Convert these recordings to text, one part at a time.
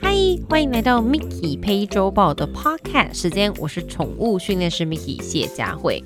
嗨，欢迎来到 Mickey 陪周报的 Podcast 时间，我是宠物训练师 Mickey 谢佳慧。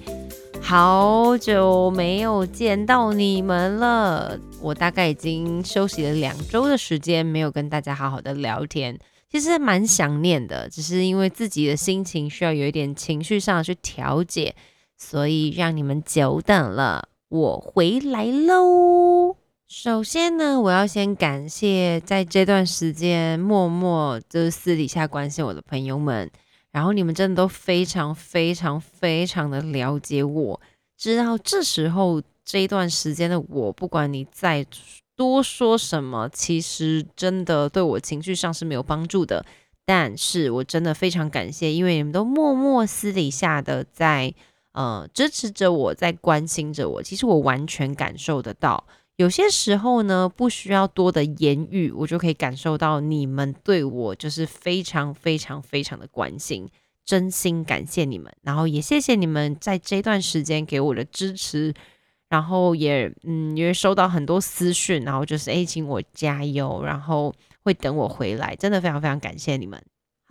好久没有见到你们了，我大概已经休息了两周的时间，没有跟大家好好的聊天，其实蛮想念的，只是因为自己的心情需要有一点情绪上去调节，所以让你们久等了，我回来喽。首先呢，我要先感谢在这段时间默默就是私底下关心我的朋友们。然后你们真的都非常非常非常的了解我，知道这时候这一段时间的我，不管你再多说什么，其实真的对我情绪上是没有帮助的。但是我真的非常感谢，因为你们都默默私底下的在呃支持着我，在关心着我，其实我完全感受得到。有些时候呢，不需要多的言语，我就可以感受到你们对我就是非常非常非常的关心，真心感谢你们，然后也谢谢你们在这段时间给我的支持，然后也嗯，因为收到很多私讯，然后就是诶，请我加油，然后会等我回来，真的非常非常感谢你们。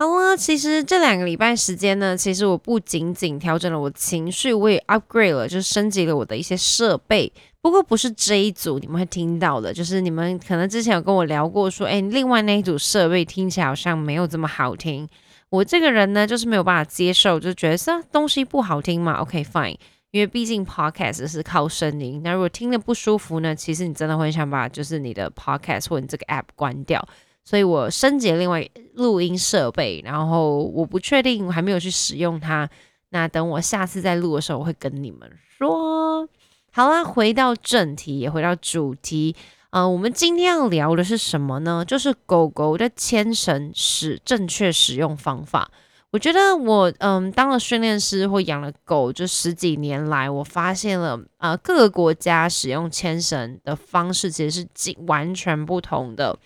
好了，其实这两个礼拜时间呢，其实我不仅仅调整了我情绪，我也 upgrade 了，就是升级了我的一些设备。不过不是这一组你们会听到的，就是你们可能之前有跟我聊过，说哎，另外那一组设备听起来好像没有这么好听。我这个人呢，就是没有办法接受，就觉得这东西不好听嘛。OK fine，因为毕竟 podcast 是靠声音，那如果听的不舒服呢，其实你真的会想把就是你的 podcast 或你这个 app 关掉。所以我升级了另外录音设备，然后我不确定，我还没有去使用它。那等我下次再录的时候，我会跟你们说。好啦，回到正题，也回到主题。呃，我们今天要聊的是什么呢？就是狗狗的牵绳使正确使用方法。我觉得我嗯当了训练师或养了狗，就十几年来，我发现了呃各个国家使用牵绳的方式其实是完全不同的。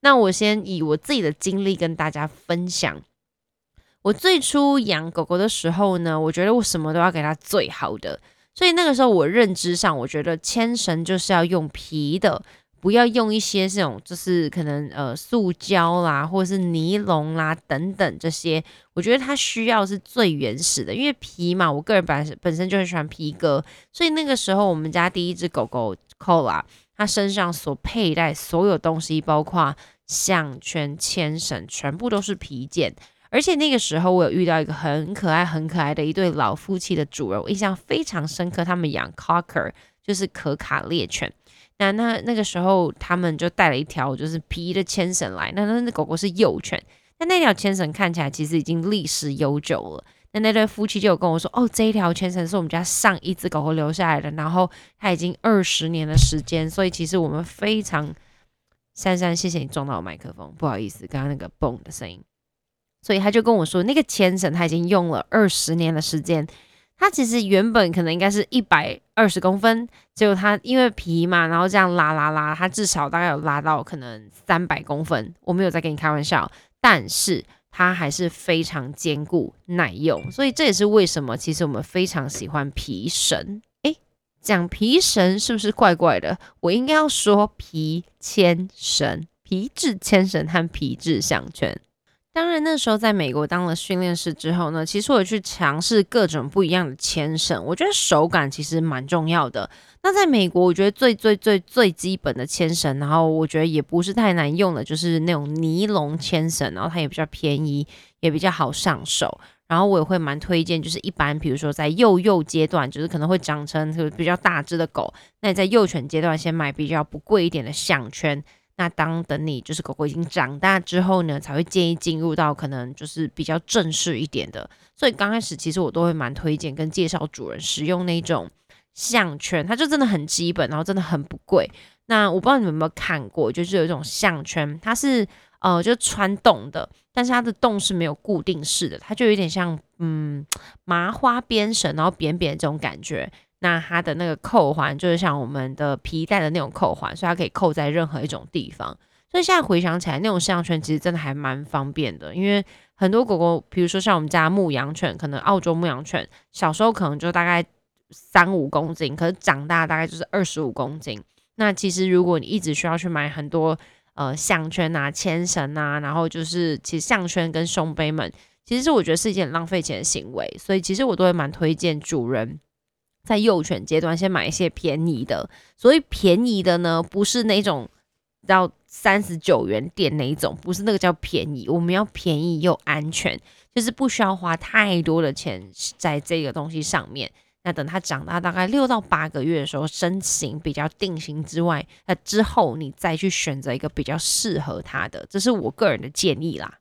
那我先以我自己的经历跟大家分享。我最初养狗狗的时候呢，我觉得我什么都要给它最好的。所以那个时候，我认知上，我觉得牵绳就是要用皮的，不要用一些这种就是可能呃塑胶啦，或者是尼龙啦等等这些。我觉得它需要是最原始的，因为皮嘛，我个人本本身就很喜欢皮革。所以那个时候，我们家第一只狗狗 Cola，它身上所佩戴所有东西，包括项圈、牵绳，全部都是皮件。而且那个时候，我有遇到一个很可爱、很可爱的一对老夫妻的主人，我印象非常深刻。他们养 Cocker，就是可卡猎犬。那那那个时候，他们就带了一条就是皮的牵绳来。那那那狗狗是幼犬，那那条牵绳看起来其实已经历史悠久了。那那对夫妻就有跟我说：“哦，这一条牵绳是我们家上一只狗狗留下来的，然后它已经二十年的时间。所以其实我们非常……珊珊，谢谢你撞到我麦克风，不好意思，刚刚那个嘣的声音。”所以他就跟我说，那个牵绳他已经用了二十年的时间。他其实原本可能应该是一百二十公分，结果他因为皮嘛，然后这样拉拉拉，他至少大概有拉到可能三百公分。我没有在跟你开玩笑，但是它还是非常坚固耐用。所以这也是为什么其实我们非常喜欢皮绳。诶，讲皮绳是不是怪怪的？我应该要说皮牵绳、皮质牵绳和皮质项圈。当然，那时候在美国当了训练师之后呢，其实我去尝试各种不一样的牵绳，我觉得手感其实蛮重要的。那在美国，我觉得最最最最基本的牵绳，然后我觉得也不是太难用的，就是那种尼龙牵绳，然后它也比较便宜，也比较好上手。然后我也会蛮推荐，就是一般比如说在幼幼阶段，就是可能会长成比较大只的狗，那你在幼犬阶段先买比较不贵一点的项圈。那当等你就是狗狗已经长大之后呢，才会建议进入到可能就是比较正式一点的。所以刚开始其实我都会蛮推荐跟介绍主人使用那种项圈，它就真的很基本，然后真的很不贵。那我不知道你们有没有看过，就是有一种项圈，它是呃就穿洞的，但是它的洞是没有固定式的，它就有点像嗯麻花编绳，然后扁扁这种感觉。那它的那个扣环就是像我们的皮带的那种扣环，所以它可以扣在任何一种地方。所以现在回想起来，那种项圈其实真的还蛮方便的。因为很多狗狗，比如说像我们家牧羊犬，可能澳洲牧羊犬小时候可能就大概三五公斤，可是长大大概就是二十五公斤。那其实如果你一直需要去买很多呃项圈啊、牵绳啊，然后就是其实项圈跟胸背们，其实是我觉得是一件浪费钱的行为，所以其实我都会蛮推荐主人在幼犬阶段先买一些便宜的。所以便宜的呢，不是那种到三十九元店那一种，不是那个叫便宜，我们要便宜又安全，就是不需要花太多的钱在这个东西上面。那等它长大大概六到八个月的时候，身形比较定型之外，那之后你再去选择一个比较适合它的，这是我个人的建议啦。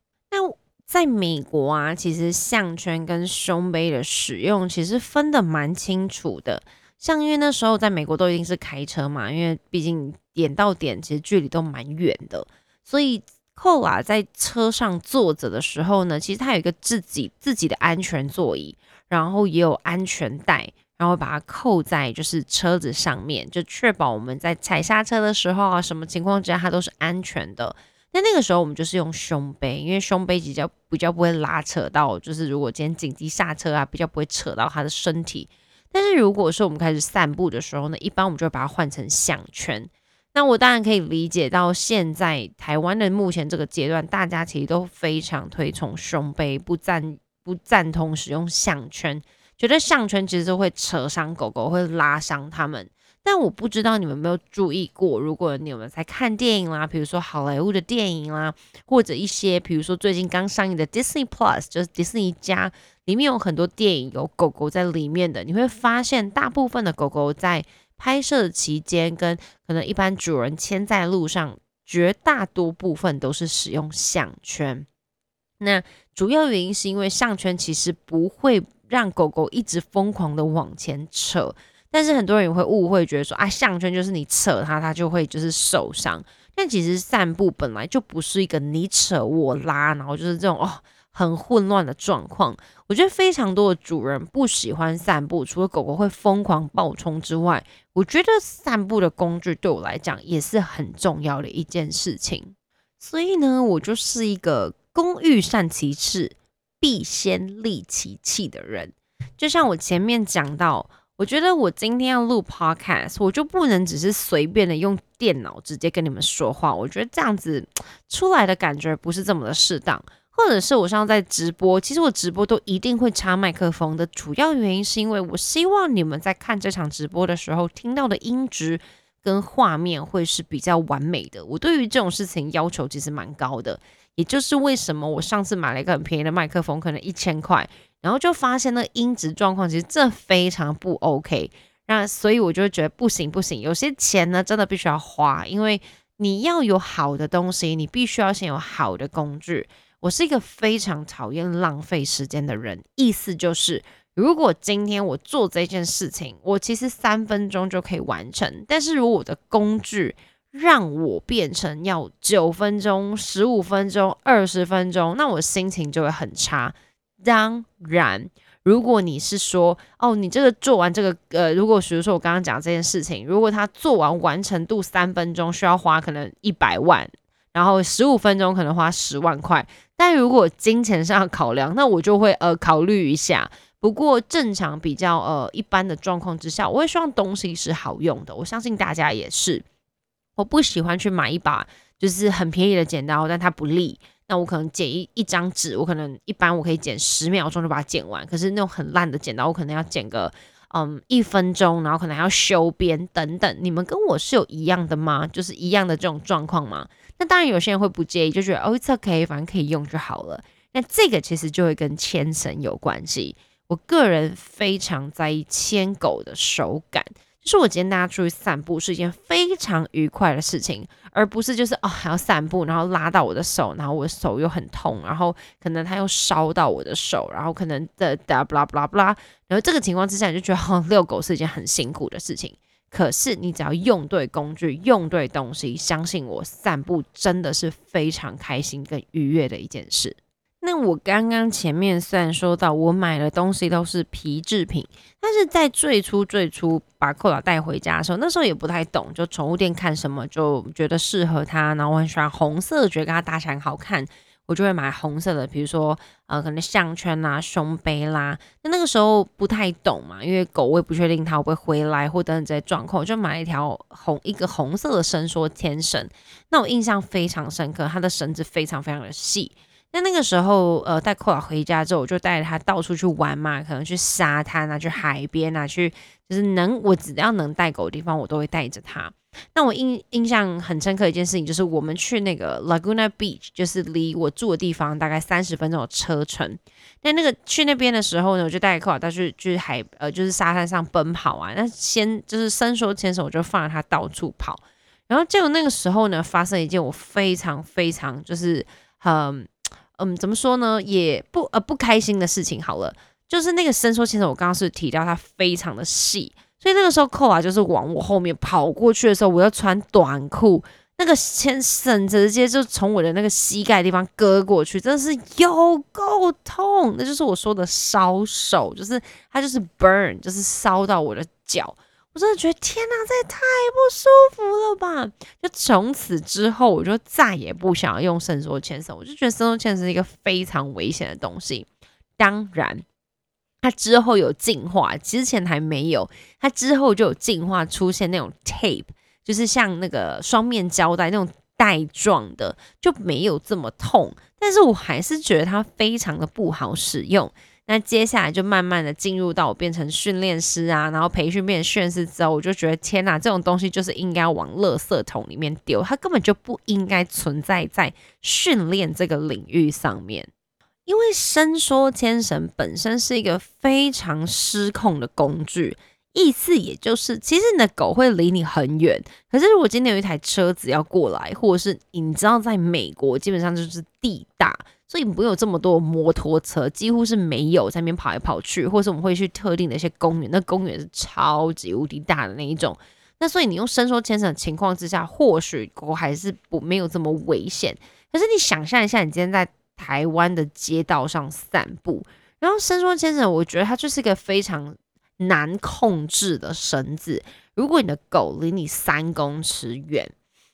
在美国啊，其实项圈跟胸杯的使用其实分的蛮清楚的。像因为那时候在美国都一定是开车嘛，因为毕竟点到点其实距离都蛮远的，所以扣啊在车上坐着的时候呢，其实它有一个自己自己的安全座椅。然后也有安全带，然后把它扣在就是车子上面，就确保我们在踩刹车的时候啊，什么情况之下它都是安全的。那那个时候我们就是用胸背，因为胸背比较比较不会拉扯到，就是如果今天紧急刹车啊，比较不会扯到它的身体。但是如果说我们开始散步的时候呢，一般我们就会把它换成项圈。那我当然可以理解到现在台湾的目前这个阶段，大家其实都非常推崇胸背，不赞。不赞同使用项圈，觉得项圈其实会扯伤狗狗，会拉伤它们。但我不知道你们没有注意过，如果你们在看电影啦，比如说好莱坞的电影啦，或者一些比如说最近刚上映的 Disney Plus，就是迪士尼家里面有很多电影有狗狗在里面的，你会发现大部分的狗狗在拍摄期间跟可能一般主人牵在路上，绝大多部分都是使用项圈。那主要原因是因为项圈其实不会让狗狗一直疯狂的往前扯，但是很多人也会误会，觉得说啊项圈就是你扯它，它就会就是受伤。但其实散步本来就不是一个你扯我拉，然后就是这种哦很混乱的状况。我觉得非常多的主人不喜欢散步，除了狗狗会疯狂暴冲之外，我觉得散步的工具对我来讲也是很重要的一件事情。所以呢，我就是一个。工欲善其事，必先利其器的人，就像我前面讲到，我觉得我今天要录 podcast，我就不能只是随便的用电脑直接跟你们说话，我觉得这样子出来的感觉不是这么的适当。或者是我像在直播，其实我直播都一定会插麦克风的，主要原因是因为我希望你们在看这场直播的时候听到的音质跟画面会是比较完美的。我对于这种事情要求其实蛮高的。也就是为什么我上次买了一个很便宜的麦克风，可能一千块，然后就发现那音质状况其实这非常不 OK，那所以我就觉得不行不行，有些钱呢真的必须要花，因为你要有好的东西，你必须要先有好的工具。我是一个非常讨厌浪费时间的人，意思就是，如果今天我做这件事情，我其实三分钟就可以完成，但是如果我的工具，让我变成要九分钟、十五分钟、二十分钟，那我心情就会很差。当然，如果你是说，哦，你这个做完这个，呃，如果比如说我刚刚讲这件事情，如果他做完完成度三分钟需要花可能一百万，然后十五分钟可能花十万块，但如果金钱上考量，那我就会呃考虑一下。不过正常比较呃一般的状况之下，我会希望东西是好用的，我相信大家也是。我不喜欢去买一把就是很便宜的剪刀，但它不利。那我可能剪一一张纸，我可能一般我可以剪十秒钟就把它剪完。可是那种很烂的剪刀，我可能要剪个嗯一分钟，然后可能还要修边等等。你们跟我是有一样的吗？就是一样的这种状况吗？那当然有些人会不介意，就觉得哦，it's okay，反正可以用就好了。那这个其实就会跟牵绳有关系。我个人非常在意牵狗的手感。是我今天大家出去散步是一件非常愉快的事情，而不是就是哦还要散步，然后拉到我的手，然后我的手又很痛，然后可能它又烧到我的手，然后可能的的不啦不啦不啦，然后这个情况之下你就觉得哦遛狗是一件很辛苦的事情。可是你只要用对工具，用对东西，相信我，散步真的是非常开心跟愉悦的一件事。那我刚刚前面虽然说到我买的东西都是皮制品，但是在最初最初把扣老带回家的时候，那时候也不太懂，就宠物店看什么就觉得适合它，然后我很喜欢红色，觉得跟它搭起来很好看，我就会买红色的，比如说呃，可能项圈啦、胸杯啦。那那个时候不太懂嘛，因为狗我也不确定它会不会回来或等等这些状况，我就买了一条红一个红色的伸缩牵绳。那我印象非常深刻，它的绳子非常非常的细。那那个时候，呃，带扣娃回家之后，我就带着它到处去玩嘛，可能去沙滩啊，去海边啊，去就是能我只要能带狗的地方，我都会带着它。那我印印象很深刻一件事情，就是我们去那个 Laguna Beach，就是离我住的地方大概三十分钟的车程。那那个去那边的时候呢，我就带扣娃到去去海呃，就是沙滩上奔跑啊。那先就是伸缩牵手，我就放着它到处跑。然后结果那个时候呢，发生一件我非常非常就是很。嗯怎么说呢？也不呃不开心的事情。好了，就是那个伸缩其实，我刚刚是提到它非常的细，所以那个时候扣啊，就是往我后面跑过去的时候，我要穿短裤，那个牵绳直接就从我的那个膝盖地方割过去，真的是有够痛。那就是我说的烧手，就是它就是 burn，就是烧到我的脚。我真的觉得天哪，这也太不舒服了吧！就从此之后，我就再也不想要用伸缩牵绳。我就觉得伸缩牵绳是一个非常危险的东西。当然，它之后有进化，之前还没有。它之后就有进化，出现那种 tape，就是像那个双面胶带那种带状的，就没有这么痛。但是我还是觉得它非常的不好使用。那接下来就慢慢的进入到我变成训练师啊，然后培训变成训练师之后，我就觉得天哪，这种东西就是应该往垃圾桶里面丢，它根本就不应该存在在训练这个领域上面。因为伸缩牵绳本身是一个非常失控的工具，意思也就是其实你的狗会离你很远，可是如果今天有一台车子要过来，或者是你知道在美国基本上就是地大。所以不有这么多摩托车，几乎是没有在那边跑来跑去，或是我们会去特定的一些公园，那公园是超级无敌大的那一种。那所以你用伸缩牵绳的情况之下，或许狗还是不没有这么危险。可是你想象一下，你今天在台湾的街道上散步，然后伸缩牵绳，我觉得它就是一个非常难控制的绳子。如果你的狗离你三公尺远，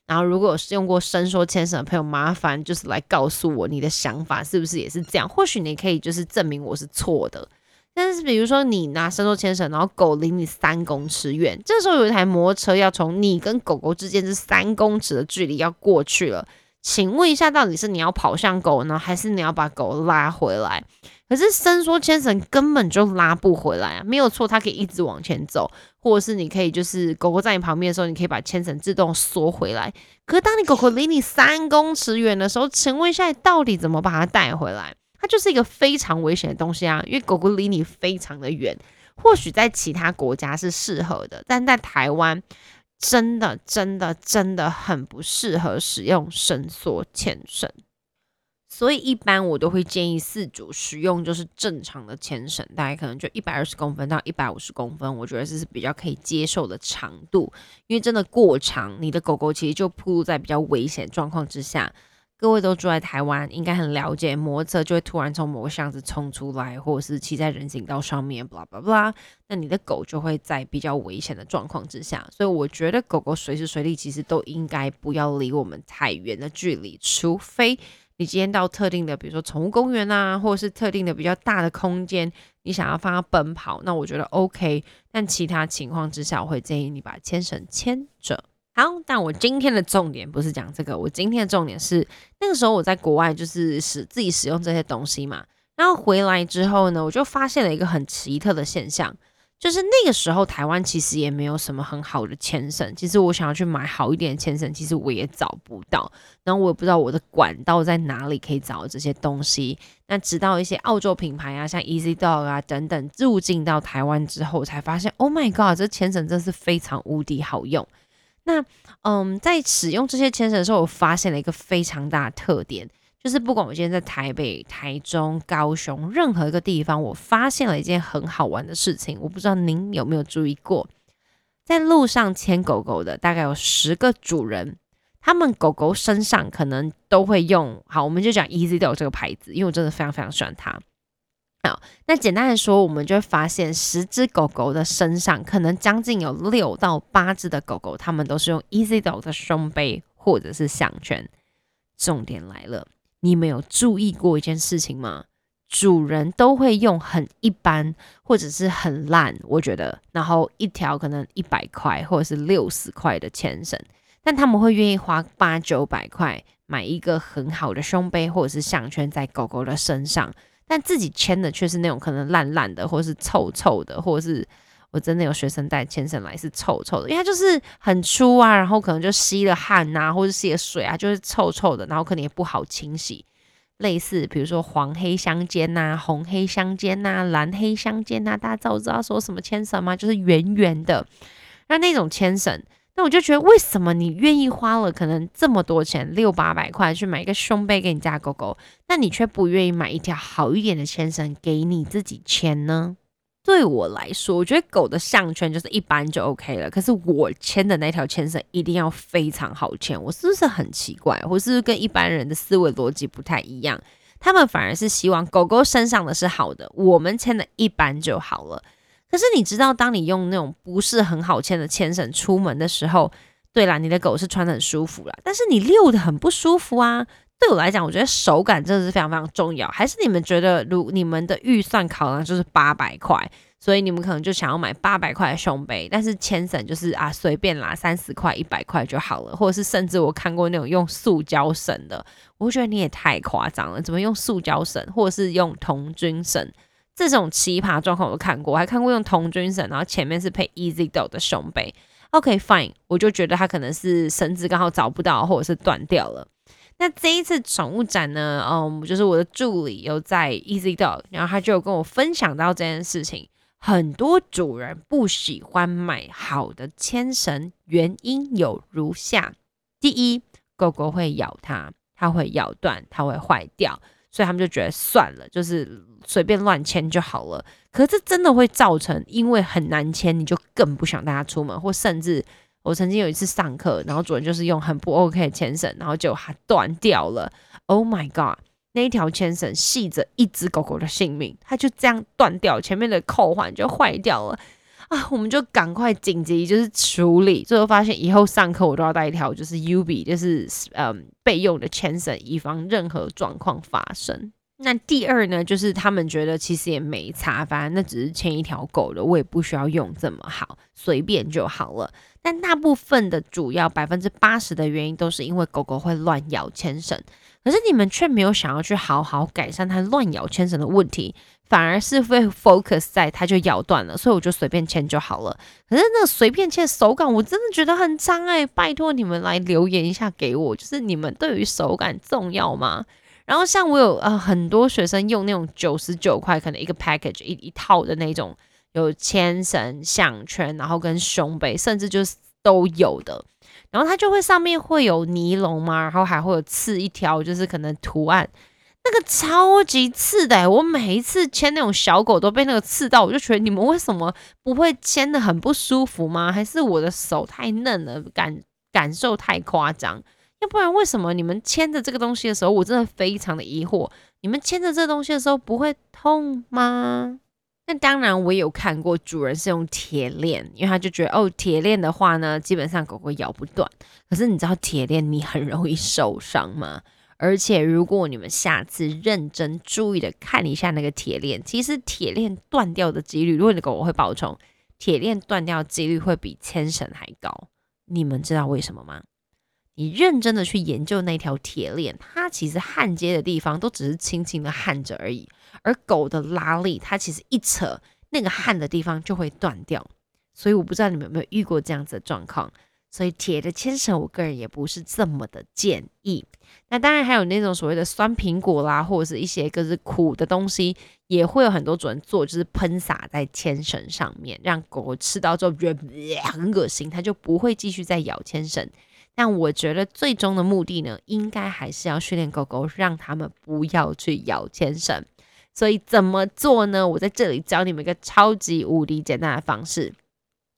然后，如果是用过伸缩牵绳的朋友，麻烦就是来告诉我你的想法是不是也是这样？或许你可以就是证明我是错的。但是，比如说你拿伸缩牵绳，然后狗离你三公尺远，这时候有一台摩托车要从你跟狗狗之间这三公尺的距离要过去了，请问一下，到底是你要跑向狗呢，还是你要把狗拉回来？可是伸缩牵绳根本就拉不回来啊，没有错，它可以一直往前走，或者是你可以就是狗狗在你旁边的时候，你可以把牵绳自动缩回来。可是当你狗狗离你三公尺远的时候，请问一下，到底怎么把它带回来？它就是一个非常危险的东西啊，因为狗狗离你非常的远。或许在其他国家是适合的，但在台湾真的真的真的很不适合使用伸缩牵绳。所以一般我都会建议四组使用就是正常的牵绳，大概可能就一百二十公分到一百五十公分，我觉得这是比较可以接受的长度。因为真的过长，你的狗狗其实就暴露在比较危险状况之下。各位都住在台湾，应该很了解，摩托车就会突然从某个巷子冲出来，或者是骑在人行道上面，blah blah blah，那你的狗就会在比较危险的状况之下。所以我觉得狗狗随时随地其实都应该不要离我们太远的距离，除非。你今天到特定的，比如说宠物公园啊，或者是特定的比较大的空间，你想要放它奔跑，那我觉得 OK。但其他情况之下，我会建议你把牵绳牵着。好，但我今天的重点不是讲这个，我今天的重点是那个时候我在国外就是使自己使用这些东西嘛，然后回来之后呢，我就发现了一个很奇特的现象。就是那个时候，台湾其实也没有什么很好的牵绳。其实我想要去买好一点的牵绳，其实我也找不到。然后我也不知道我的管道在哪里可以找这些东西。那直到一些澳洲品牌啊，像 Easy Dog 啊等等入境到台湾之后，才发现，Oh my God，这牵绳真是非常无敌好用。那嗯，在使用这些牵绳的时候，我发现了一个非常大的特点。就是不管我今天在台北、台中、高雄任何一个地方，我发现了一件很好玩的事情。我不知道您有没有注意过，在路上牵狗狗的大概有十个主人，他们狗狗身上可能都会用好，我们就讲 Easy Dog 这个牌子，因为我真的非常非常喜欢它。那简单的说，我们就会发现十只狗狗的身上，可能将近有六到八只的狗狗，它们都是用 Easy Dog 的胸背或者是项圈。重点来了。你们有注意过一件事情吗？主人都会用很一般或者是很烂，我觉得，然后一条可能一百块或者是六十块的牵绳，但他们会愿意花八九百块买一个很好的胸杯或者是项圈在狗狗的身上，但自己签的却是那种可能烂烂的，或是臭臭的，或是我真的有学生带牵绳来是臭臭的，因为它就是很粗啊，然后可能就吸了汗呐，或者吸了水啊，就是臭臭的，然后可能也不好清洗。类似，比如说黄黑相间呐，红黑相间呐，蓝黑相间呐，大家知道知道说什么牵绳吗？就是圆圆的，那那种牵绳，那我就觉得，为什么你愿意花了可能这么多钱，六八百块去买一个胸背给你家狗狗，那你却不愿意买一条好一点的牵绳给你自己牵呢？对我来说，我觉得狗的项圈就是一般就 OK 了。可是我牵的那条牵绳一定要非常好牵，我是不是很奇怪？我是不是跟一般人的思维逻辑不太一样？他们反而是希望狗狗身上的是好的，我们牵的一般就好了。可是你知道，当你用那种不是很好牵的牵绳出门的时候，对啦，你的狗是穿的很舒服啦，但是你遛的很不舒服啊。对我来讲，我觉得手感真的是非常非常重要。还是你们觉得，如你们的预算考量就是八百块，所以你们可能就想要买八百块的胸背，但是牵绳就是啊随便啦，三十块、一百块就好了。或者是甚至我看过那种用塑胶绳的，我觉得你也太夸张了，怎么用塑胶绳，或者是用童军绳？这种奇葩状况我都看过，我还看过用童军绳，然后前面是配 Easy Do 的胸背。OK fine，我就觉得它可能是绳子刚好找不到，或者是断掉了。那这一次宠物展呢，嗯，就是我的助理有在 Easy Dog，然后他就有跟我分享到这件事情。很多主人不喜欢买好的牵绳，原因有如下：第一，狗狗会咬它，它会咬断，它会坏掉，所以他们就觉得算了，就是随便乱牵就好了。可是这真的会造成，因为很难牵，你就更不想带它出门，或甚至。我曾经有一次上课，然后主人就是用很不 OK 的牵绳，然后就它断掉了。Oh my god！那一条牵绳系着一只狗狗的性命，它就这样断掉，前面的扣环就坏掉了啊！我们就赶快紧急就是处理，最后发现以后上课我都要带一条就是 U B，就是嗯备用的牵绳，以防任何状况发生。那第二呢，就是他们觉得其实也没差，反正那只是牵一条狗的，我也不需要用这么好，随便就好了。但大部分的主要百分之八十的原因都是因为狗狗会乱咬牵绳，可是你们却没有想要去好好改善它乱咬牵绳的问题，反而是会 focus 在它就咬断了，所以我就随便牵就好了。可是那随便牵手感，我真的觉得很脏哎！拜托你们来留言一下给我，就是你们对于手感重要吗？然后像我有呃很多学生用那种九十九块可能一个 package 一一套的那种。有牵绳、项圈，然后跟胸背，甚至就是都有的。然后它就会上面会有尼龙嘛，然后还会有刺一条，就是可能图案，那个超级刺的。我每一次牵那种小狗都被那个刺到，我就觉得你们为什么不会牵的很不舒服吗？还是我的手太嫩了，感感受太夸张？要不然为什么你们牵着这个东西的时候，我真的非常的疑惑，你们牵着这东西的时候不会痛吗？那当然，我有看过主人是用铁链，因为他就觉得哦，铁链的话呢，基本上狗狗咬不断。可是你知道铁链你很容易受伤吗？而且如果你们下次认真注意的看一下那个铁链，其实铁链断掉的几率，如果你的狗狗会爆冲，铁链断掉几率会比牵绳还高。你们知道为什么吗？你认真的去研究那条铁链，它其实焊接的地方都只是轻轻的焊着而已。而狗的拉力，它其实一扯，那个焊的地方就会断掉。所以我不知道你们有没有遇过这样子的状况。所以铁的牵绳，我个人也不是这么的建议。那当然还有那种所谓的酸苹果啦，或者是一些就是苦的东西，也会有很多主人做，就是喷洒在牵绳上面，让狗狗吃到之后觉得很恶心，它就不会继续再咬牵绳。但我觉得最终的目的呢，应该还是要训练狗狗，让他们不要去咬牵绳。所以怎么做呢？我在这里教你们一个超级无敌简单的方式。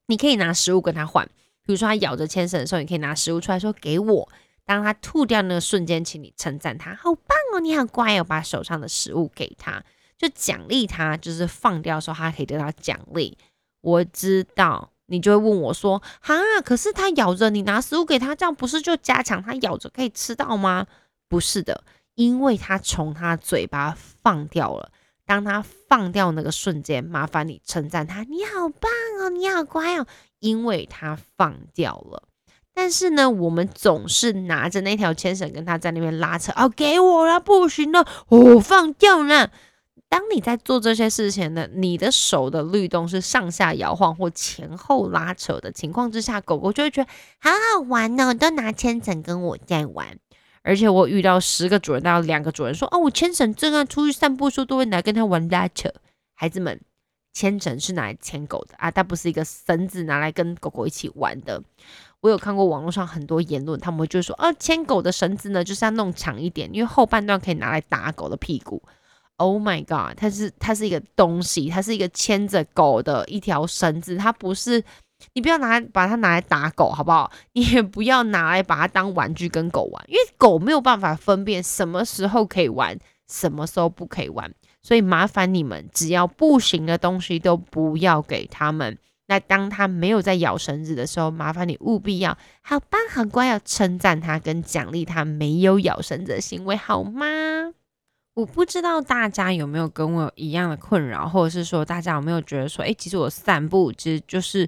你可以拿食物跟它换，比如说它咬着牵绳的时候，你可以拿食物出来说给我。当它吐掉那个瞬间，请你称赞它，好棒哦，你好乖哦，把手上的食物给它，就奖励它，就是放掉的时候它可以得到奖励。我知道你就会问我说，哈，可是它咬着，你拿食物给它，这样不是就加强它咬着可以吃到吗？不是的。因为它从它嘴巴放掉了。当它放掉那个瞬间，麻烦你称赞它，你好棒哦，你好乖哦，因为它放掉了。但是呢，我们总是拿着那条牵绳跟它在那边拉扯，哦，给我了，不行了，哦，放掉了。当你在做这些事情呢，你的手的律动是上下摇晃或前后拉扯的情况之下，狗狗就会觉得好好玩哦，都拿牵绳跟我在玩。而且我遇到十个主人，到两个主人说：“哦，我牵绳正啊，出去散步的时候都会拿跟他玩拉扯。”孩子们，牵绳是拿来牵狗的啊，它不是一个绳子拿来跟狗狗一起玩的。我有看过网络上很多言论，他们就说：“啊，牵狗的绳子呢，就是要弄长一点，因为后半段可以拿来打狗的屁股。”Oh my god！它是它是一个东西，它是一个牵着狗的一条绳子，它不是。你不要拿把它拿来打狗，好不好？你也不要拿来把它当玩具跟狗玩，因为狗没有办法分辨什么时候可以玩，什么时候不可以玩。所以麻烦你们，只要不行的东西都不要给他们。那当他没有在咬绳子的时候，麻烦你务必要好棒好乖，要称赞他跟奖励他没有咬绳子的行为，好吗？我不知道大家有没有跟我一样的困扰，或者是说大家有没有觉得说，哎，其实我散步其实就是。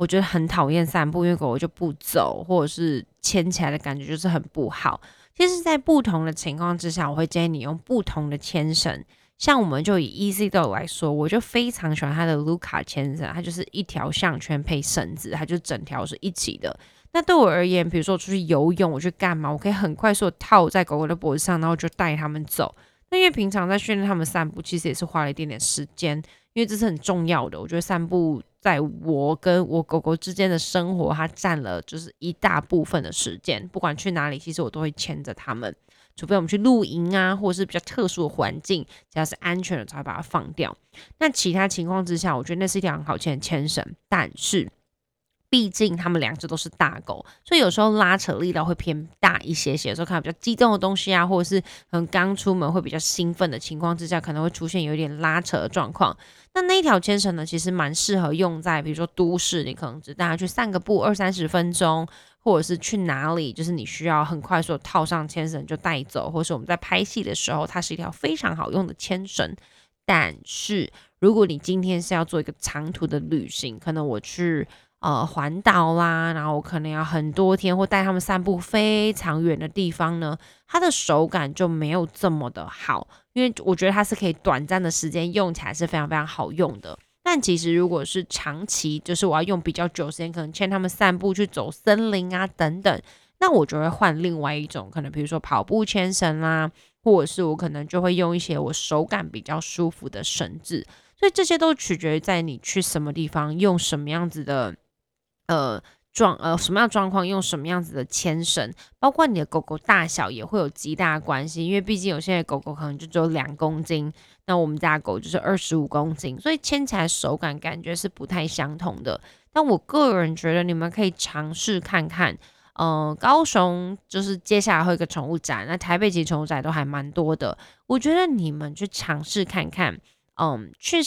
我觉得很讨厌散步，因为狗狗就不走，或者是牵起来的感觉就是很不好。其实，在不同的情况之下，我会建议你用不同的牵绳。像我们就以 Easy Dog 来说，我就非常喜欢它的卢卡牵绳，它就是一条项圈配绳子，它就整条是一起的。那对我而言，比如说我出去游泳，我去干嘛，我可以很快速套在狗狗的脖子上，然后就带它们走。那因为平常在训练它们散步，其实也是花了一点点时间，因为这是很重要的。我觉得散步。在我跟我狗狗之间的生活，它占了就是一大部分的时间。不管去哪里，其实我都会牵着它们，除非我们去露营啊，或者是比较特殊的环境，只要是安全的才会把它放掉。那其他情况之下，我觉得那是一条很好牵的牵绳，但是。毕竟它们两只都是大狗，所以有时候拉扯力道会偏大一些些。有时候看到比较激动的东西啊，或者是可能刚出门会比较兴奋的情况之下，可能会出现有一点拉扯的状况。那那一条牵绳呢，其实蛮适合用在比如说都市，你可能只带它去散个步二三十分钟，或者是去哪里，就是你需要很快速套上牵绳就带走，或是我们在拍戏的时候，它是一条非常好用的牵绳。但是如果你今天是要做一个长途的旅行，可能我去。呃，环岛啦，然后可能要很多天，或带他们散步非常远的地方呢，它的手感就没有这么的好，因为我觉得它是可以短暂的时间用起来是非常非常好用的。但其实如果是长期，就是我要用比较久时间，可能牵他们散步去走森林啊等等，那我就会换另外一种，可能比如说跑步牵绳啦，或者是我可能就会用一些我手感比较舒服的绳子。所以这些都取决于在你去什么地方，用什么样子的。呃，状呃什么样状况用什么样子的牵绳，包括你的狗狗大小也会有极大的关系，因为毕竟有些狗狗可能就只有两公斤，那我们家狗就是二十五公斤，所以牵起来手感感觉是不太相同的。但我个人觉得你们可以尝试看看，嗯，高雄就是接下来会有个宠物展，那台北其实宠物展都还蛮多的，我觉得你们去尝试看看，嗯，去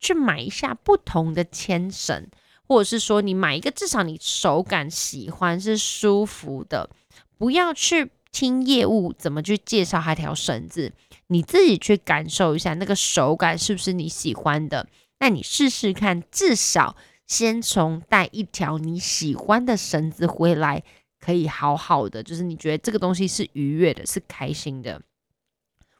去买一下不同的牵绳。或者是说，你买一个至少你手感喜欢是舒服的，不要去听业务怎么去介绍它条绳子，你自己去感受一下那个手感是不是你喜欢的。那你试试看，至少先从带一条你喜欢的绳子回来，可以好好的，就是你觉得这个东西是愉悦的，是开心的。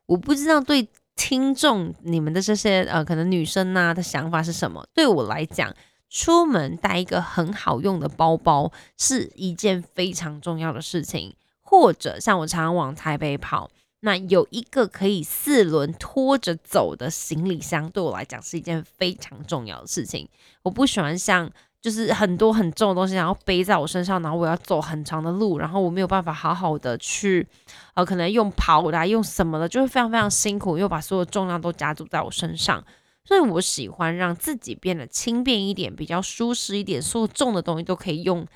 我不知道对听众你们的这些呃，可能女生呐的想法是什么？对我来讲。出门带一个很好用的包包是一件非常重要的事情，或者像我常常往台北跑，那有一个可以四轮拖着走的行李箱，对我来讲是一件非常重要的事情。我不喜欢像就是很多很重的东西，然后背在我身上，然后我要走很长的路，然后我没有办法好好的去，呃，可能用跑的，用什么的，就会非常非常辛苦，又把所有重量都加注在我身上。所以我喜欢让自己变得轻便一点，比较舒适一点，所有重的东西都可以用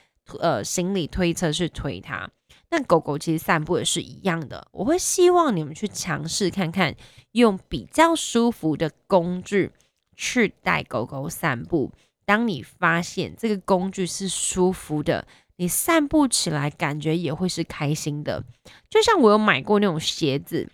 呃行李推车去推它。那狗狗其实散步也是一样的，我会希望你们去尝试看看，用比较舒服的工具去带狗狗散步。当你发现这个工具是舒服的，你散步起来感觉也会是开心的。就像我有买过那种鞋子，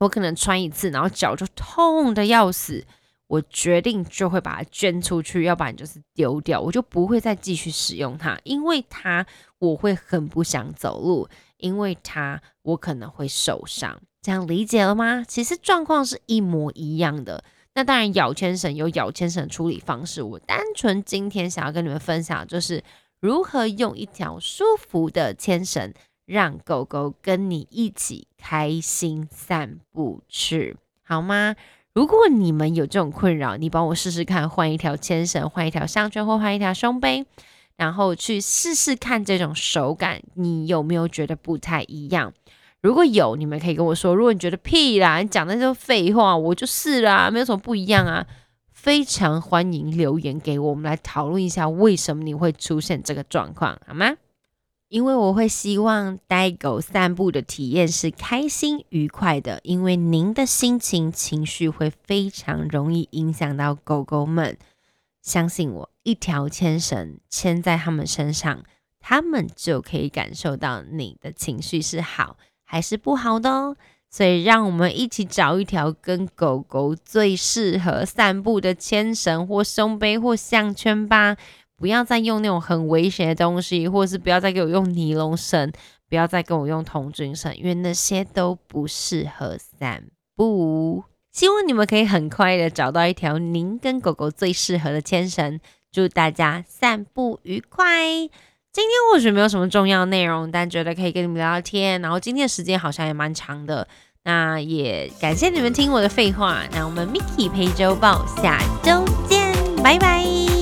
我可能穿一次，然后脚就痛的要死。我决定就会把它捐出去，要不然就是丢掉，我就不会再继续使用它，因为它我会很不想走路，因为它我可能会受伤。这样理解了吗？其实状况是一模一样的。那当然，咬牵绳有咬牵绳处理方式。我单纯今天想要跟你们分享，就是如何用一条舒服的牵绳，让狗狗跟你一起开心散步去，好吗？如果你们有这种困扰，你帮我试试看，换一条牵绳，换一条项圈，或换一条胸背，然后去试试看这种手感，你有没有觉得不太一样？如果有，你们可以跟我说。如果你觉得屁啦，你讲那些废话，我就试啦，没有什么不一样啊。非常欢迎留言给我我们来讨论一下，为什么你会出现这个状况，好吗？因为我会希望带狗散步的体验是开心愉快的，因为您的心情情绪会非常容易影响到狗狗们。相信我，一条牵绳牵在他们身上，他们就可以感受到你的情绪是好还是不好的哦。所以，让我们一起找一条跟狗狗最适合散步的牵绳或胸背或项圈吧。不要再用那种很危险的东西，或者是不要再给我用尼龙绳，不要再跟我用童军绳，因为那些都不适合散步。希望你们可以很快的找到一条您跟狗狗最适合的牵绳。祝大家散步愉快！今天或许没有什么重要内容，但觉得可以跟你们聊聊天。然后今天的时间好像也蛮长的，那也感谢你们听我的废话。那我们 Mickey 陪周报下周见，拜拜。